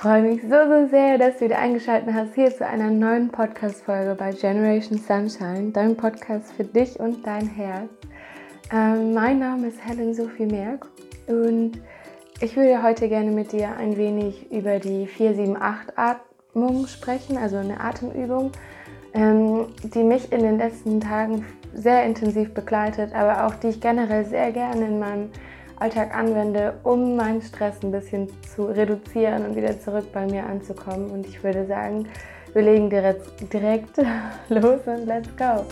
freue mich so, so sehr, dass du wieder eingeschaltet hast hier zu einer neuen Podcast-Folge bei Generation Sunshine, dein Podcast für dich und dein Herz. Ähm, mein Name ist Helen Sophie Merck und ich würde heute gerne mit dir ein wenig über die 478-Atmung sprechen, also eine Atemübung, ähm, die mich in den letzten Tagen sehr intensiv begleitet, aber auch die ich generell sehr gerne in meinem Alltag anwende, um meinen Stress ein bisschen zu reduzieren und wieder zurück bei mir anzukommen. Und ich würde sagen, wir legen direkt, direkt los und let's go.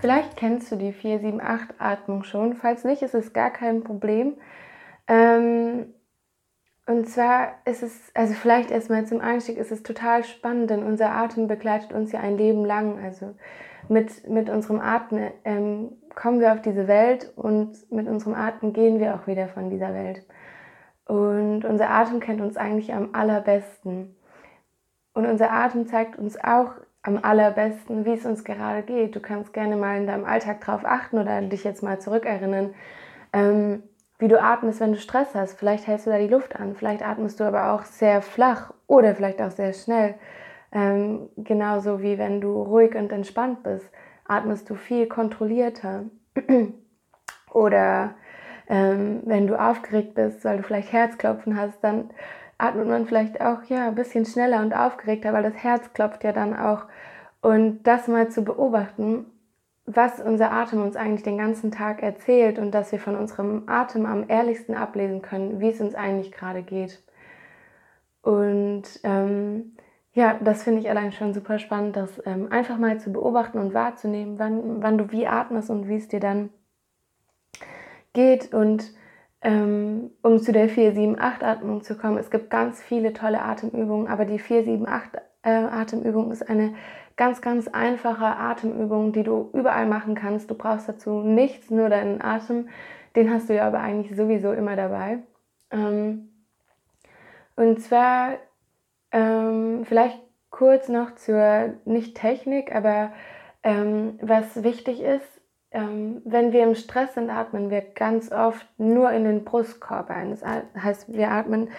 Vielleicht kennst du die 478-Atmung schon. Falls nicht, ist es gar kein Problem. Ähm, und zwar ist es, also vielleicht erstmal zum Einstieg, ist es total spannend, denn unser Atem begleitet uns ja ein Leben lang. Also mit, mit unserem Atem ähm, kommen wir auf diese Welt und mit unserem Atem gehen wir auch wieder von dieser Welt. Und unser Atem kennt uns eigentlich am allerbesten. Und unser Atem zeigt uns auch am allerbesten, wie es uns gerade geht. Du kannst gerne mal in deinem Alltag drauf achten oder dich jetzt mal zurückerinnern. Ähm, wie du atmest, wenn du Stress hast. Vielleicht hältst du da die Luft an, vielleicht atmest du aber auch sehr flach oder vielleicht auch sehr schnell. Ähm, genauso wie wenn du ruhig und entspannt bist, atmest du viel kontrollierter. oder ähm, wenn du aufgeregt bist, weil du vielleicht Herzklopfen hast, dann atmet man vielleicht auch ja, ein bisschen schneller und aufgeregter, weil das Herz klopft ja dann auch. Und das mal zu beobachten was unser Atem uns eigentlich den ganzen Tag erzählt und dass wir von unserem Atem am ehrlichsten ablesen können, wie es uns eigentlich gerade geht. Und ähm, ja, das finde ich allein schon super spannend, das ähm, einfach mal zu beobachten und wahrzunehmen, wann, wann du wie atmest und wie es dir dann geht. Und ähm, um zu der 4-7-8-Atmung zu kommen, es gibt ganz viele tolle Atemübungen, aber die 4-7-8-Atemübung äh, ist eine ganz, ganz einfache Atemübung, die du überall machen kannst. Du brauchst dazu nichts, nur deinen Atem. Den hast du ja aber eigentlich sowieso immer dabei. Ähm, und zwar ähm, vielleicht kurz noch zur, nicht Technik, aber ähm, was wichtig ist, wenn wir im Stress sind, atmen wir ganz oft nur in den Brustkorb ein. Das heißt, wir atmen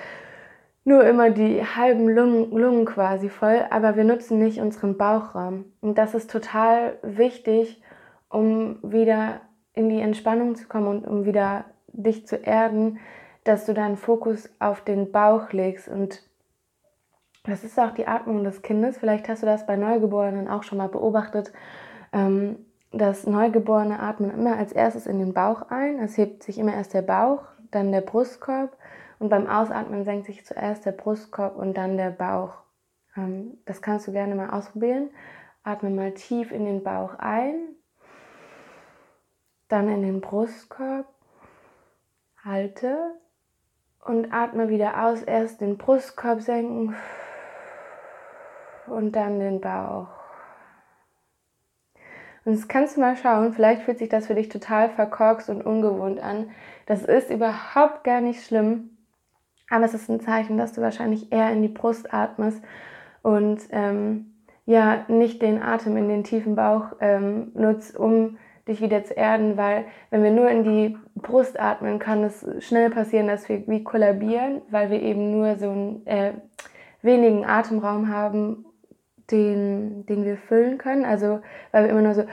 nur immer die halben Lungen, Lungen quasi voll, aber wir nutzen nicht unseren Bauchraum. Und das ist total wichtig, um wieder in die Entspannung zu kommen und um wieder dich zu erden, dass du deinen Fokus auf den Bauch legst. Und das ist auch die Atmung des Kindes. Vielleicht hast du das bei Neugeborenen auch schon mal beobachtet. Ähm, das Neugeborene atmen immer als erstes in den Bauch ein. Es hebt sich immer erst der Bauch, dann der Brustkorb und beim Ausatmen senkt sich zuerst der Brustkorb und dann der Bauch. Ähm, das kannst du gerne mal ausprobieren. Atme mal tief in den Bauch ein, dann in den Brustkorb, halte und atme wieder aus. Erst den Brustkorb senken und dann den Bauch. Und jetzt kannst du mal schauen, vielleicht fühlt sich das für dich total verkorkst und ungewohnt an. Das ist überhaupt gar nicht schlimm. Aber es ist ein Zeichen, dass du wahrscheinlich eher in die Brust atmest und ähm, ja, nicht den Atem in den tiefen Bauch ähm, nutzt, um dich wieder zu erden, weil wenn wir nur in die Brust atmen, kann es schnell passieren, dass wir wie kollabieren, weil wir eben nur so einen äh, wenigen Atemraum haben, den, den wir füllen können. Also weil wir immer nur so,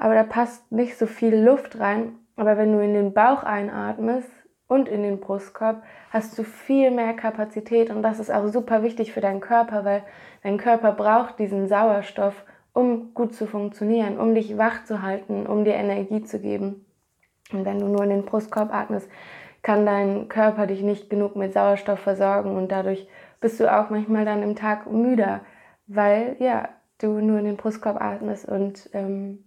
aber da passt nicht so viel Luft rein. Aber wenn du in den Bauch einatmest, und in den Brustkorb hast du viel mehr Kapazität und das ist auch super wichtig für deinen Körper, weil dein Körper braucht diesen Sauerstoff, um gut zu funktionieren, um dich wach zu halten, um dir Energie zu geben. Und wenn du nur in den Brustkorb atmest, kann dein Körper dich nicht genug mit Sauerstoff versorgen und dadurch bist du auch manchmal dann im Tag müder, weil ja, du nur in den Brustkorb atmest und ähm,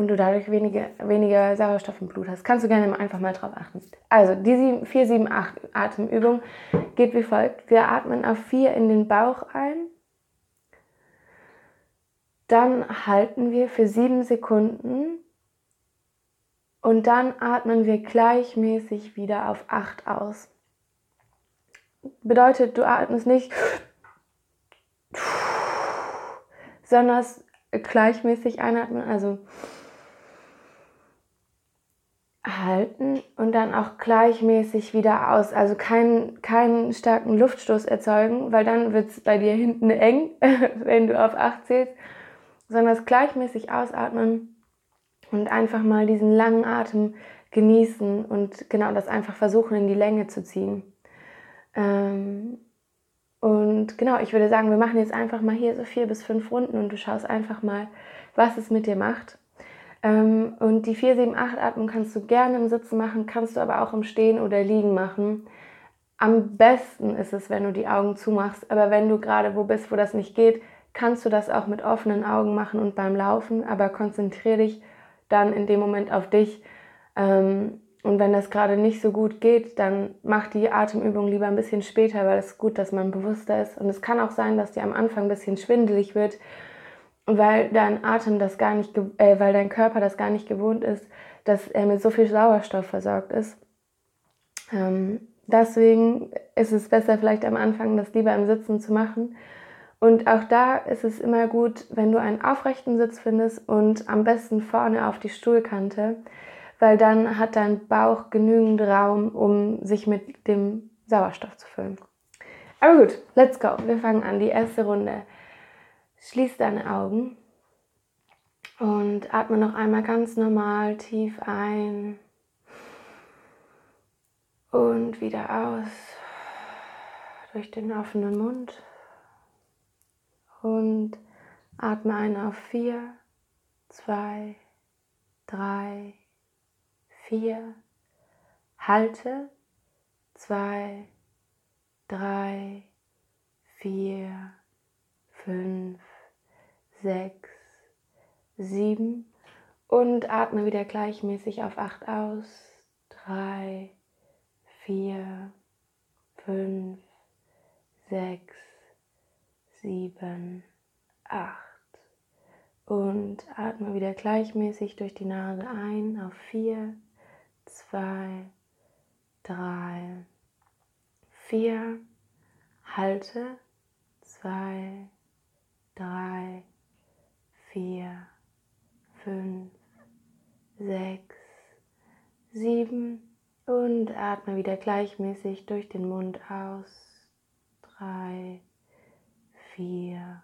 und du dadurch weniger, weniger Sauerstoff im Blut hast. Kannst du gerne einfach mal drauf achten. Also, die 4-7-8 Atemübung geht wie folgt. Wir atmen auf 4 in den Bauch ein. Dann halten wir für 7 Sekunden. Und dann atmen wir gleichmäßig wieder auf 8 aus. Bedeutet, du atmest nicht besonders gleichmäßig einatmen, also halten und dann auch gleichmäßig wieder aus. Also keinen, keinen starken Luftstoß erzeugen, weil dann wird es bei dir hinten eng, wenn du auf 8 zählst, sondern es gleichmäßig ausatmen und einfach mal diesen langen Atem genießen und genau das einfach versuchen in die Länge zu ziehen. Ähm, und genau, ich würde sagen, wir machen jetzt einfach mal hier so vier bis fünf Runden und du schaust einfach mal, was es mit dir macht. Ähm, und die 4-7-8-Atmung kannst du gerne im Sitzen machen, kannst du aber auch im Stehen oder Liegen machen. Am besten ist es, wenn du die Augen zumachst, aber wenn du gerade wo bist, wo das nicht geht, kannst du das auch mit offenen Augen machen und beim Laufen, aber konzentriere dich dann in dem Moment auf dich. Ähm, und wenn das gerade nicht so gut geht, dann mach die Atemübung lieber ein bisschen später, weil es ist gut, dass man bewusster ist. Und es kann auch sein, dass dir am Anfang ein bisschen schwindelig wird weil dein Atem das gar nicht, äh, weil dein Körper das gar nicht gewohnt ist, dass er mit so viel Sauerstoff versorgt ist. Ähm, deswegen ist es besser, vielleicht am Anfang das lieber im Sitzen zu machen. Und auch da ist es immer gut, wenn du einen aufrechten Sitz findest und am besten vorne auf die Stuhlkante, weil dann hat dein Bauch genügend Raum, um sich mit dem Sauerstoff zu füllen. Aber gut, let's go. Wir fangen an. Die erste Runde. Schließ deine Augen und atme noch einmal ganz normal tief ein und wieder aus durch den offenen Mund und atme ein auf vier, zwei, drei, vier, halte. Zwei, drei, vier, fünf, sechs, sieben und atme wieder gleichmäßig auf acht aus. Drei, vier, fünf, sechs, sieben, acht. Und atme wieder gleichmäßig durch die Nase ein auf vier, zwei, drei, vier. Halte zwei, drei, vier, fünf, sechs, sieben und atme wieder gleichmäßig durch den Mund aus. Drei, vier,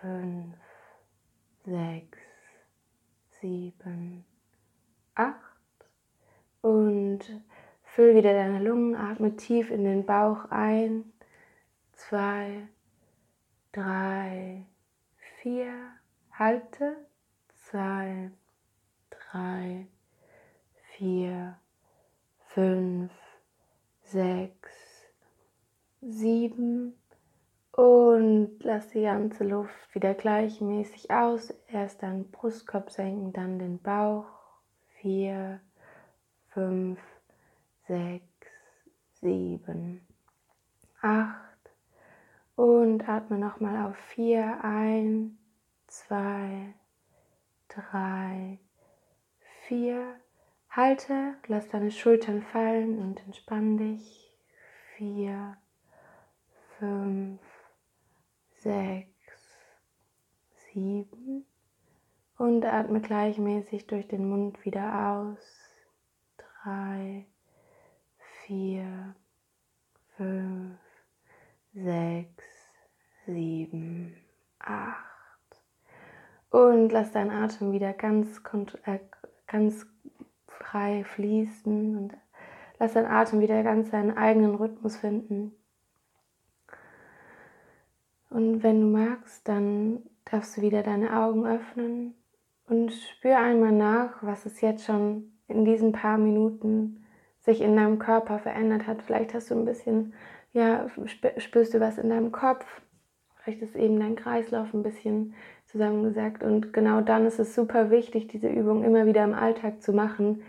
fünf, sechs, sieben, acht und füll wieder deine Lungen, atme tief in den Bauch ein. Zwei, drei, vier, halte, zwei, drei, vier, fünf, sechs, sieben und lass die ganze Luft wieder gleichmäßig aus. Erst deinen Brustkorb senken, dann den Bauch. Vier, fünf, sechs, sieben, acht und atme nochmal auf vier ein, zwei, drei, vier. Halte, lass deine Schultern fallen und entspann dich. Vier, fünf, sechs, sieben. Und atme gleichmäßig durch den Mund wieder aus. Drei, vier, fünf, sechs, sieben, acht. Und lass deinen Atem wieder ganz, äh, ganz frei fließen und lass deinen Atem wieder ganz seinen eigenen Rhythmus finden. Und wenn du magst, dann darfst du wieder deine Augen öffnen und spür einmal nach, was es jetzt schon in diesen paar Minuten sich in deinem Körper verändert hat. Vielleicht hast du ein bisschen ja, spürst du was in deinem Kopf. Vielleicht ist eben dein Kreislauf ein bisschen zusammengesagt. Und genau dann ist es super wichtig, diese Übung immer wieder im Alltag zu machen.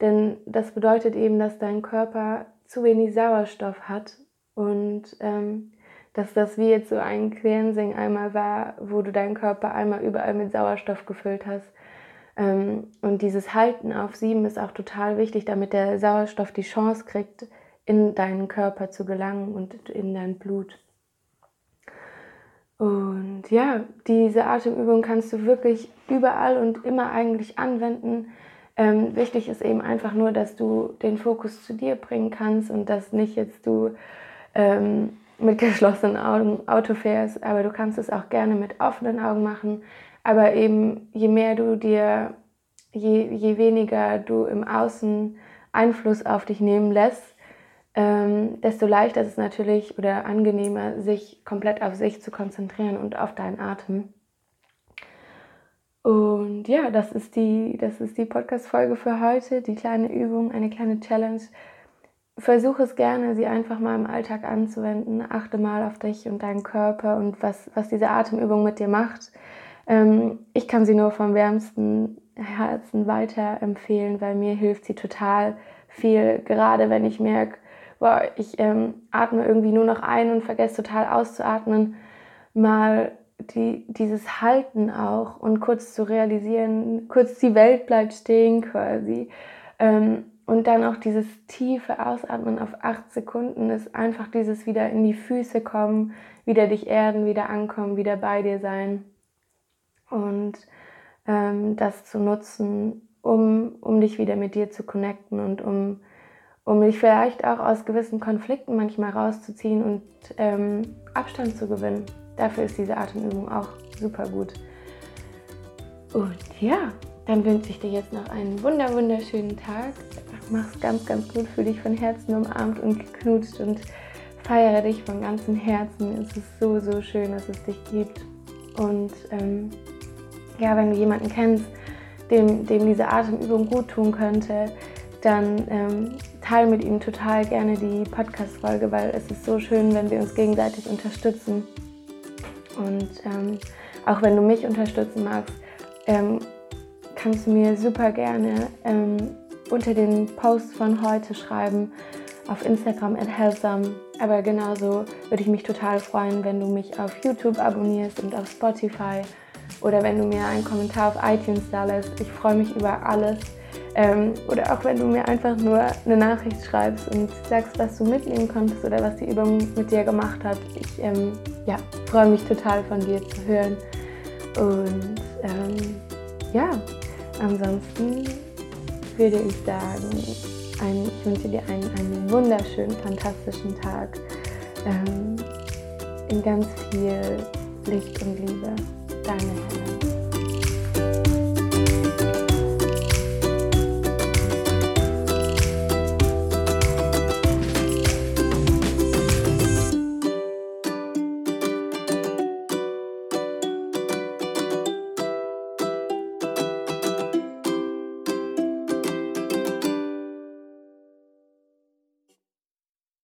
Denn das bedeutet eben, dass dein Körper zu wenig Sauerstoff hat und ähm, dass das wie jetzt so ein Cleansing einmal war, wo du deinen Körper einmal überall mit Sauerstoff gefüllt hast. Ähm, und dieses Halten auf sieben ist auch total wichtig, damit der Sauerstoff die Chance kriegt, in deinen Körper zu gelangen und in dein Blut. Und ja, diese Atemübung kannst du wirklich überall und immer eigentlich anwenden. Ähm, wichtig ist eben einfach nur, dass du den Fokus zu dir bringen kannst und dass nicht jetzt du ähm, mit geschlossenen Augen Auto fährst, aber du kannst es auch gerne mit offenen Augen machen. Aber eben je mehr du dir, je, je weniger du im Außen Einfluss auf dich nehmen lässt, ähm, desto leichter ist es natürlich oder angenehmer, sich komplett auf sich zu konzentrieren und auf deinen Atem. Und ja, das ist die, das ist die Podcast-Folge für heute, die kleine Übung, eine kleine Challenge. Versuche es gerne, sie einfach mal im Alltag anzuwenden. Achte mal auf dich und deinen Körper und was, was diese Atemübung mit dir macht. Ähm, ich kann sie nur vom wärmsten Herzen weiterempfehlen, weil mir hilft sie total viel, gerade wenn ich merke, boah, ich ähm, atme irgendwie nur noch ein und vergesse total auszuatmen, mal die, dieses Halten auch und kurz zu realisieren, kurz die Welt bleibt stehen quasi. Ähm, und dann auch dieses tiefe Ausatmen auf acht Sekunden ist einfach dieses wieder in die Füße kommen, wieder dich erden, wieder ankommen, wieder bei dir sein. Und ähm, das zu nutzen, um, um dich wieder mit dir zu connecten und um um dich vielleicht auch aus gewissen Konflikten manchmal rauszuziehen und ähm, Abstand zu gewinnen. Dafür ist diese Atemübung auch super gut. Und ja, dann wünsche ich dir jetzt noch einen wunder wunderschönen Tag. Mach's ganz, ganz gut, fühl dich von Herzen umarmt und geknutscht und feiere dich von ganzem Herzen. Es ist so, so schön, dass es dich gibt. Und ähm, ja, wenn du jemanden kennst, dem, dem diese Atemübung gut tun könnte, dann ähm, teile mit ihm total gerne die Podcast-Folge, weil es ist so schön, wenn wir uns gegenseitig unterstützen. Und ähm, auch wenn du mich unterstützen magst, ähm, kannst du mir super gerne ähm, unter den Posts von heute schreiben auf Instagram at Healthsome. Aber genauso würde ich mich total freuen, wenn du mich auf YouTube abonnierst und auf Spotify oder wenn du mir einen Kommentar auf iTunes da lässt. Ich freue mich über alles. Ähm, oder auch wenn du mir einfach nur eine Nachricht schreibst und sagst, was du mitnehmen konntest oder was die Übung mit dir gemacht hat. Ich ähm, ja, freue mich total von dir zu hören. Und ähm, ja, ansonsten würde ich sagen, ein, ich wünsche dir einen, einen wunderschönen, fantastischen Tag ähm, in ganz viel Licht und Liebe. Deine Helen.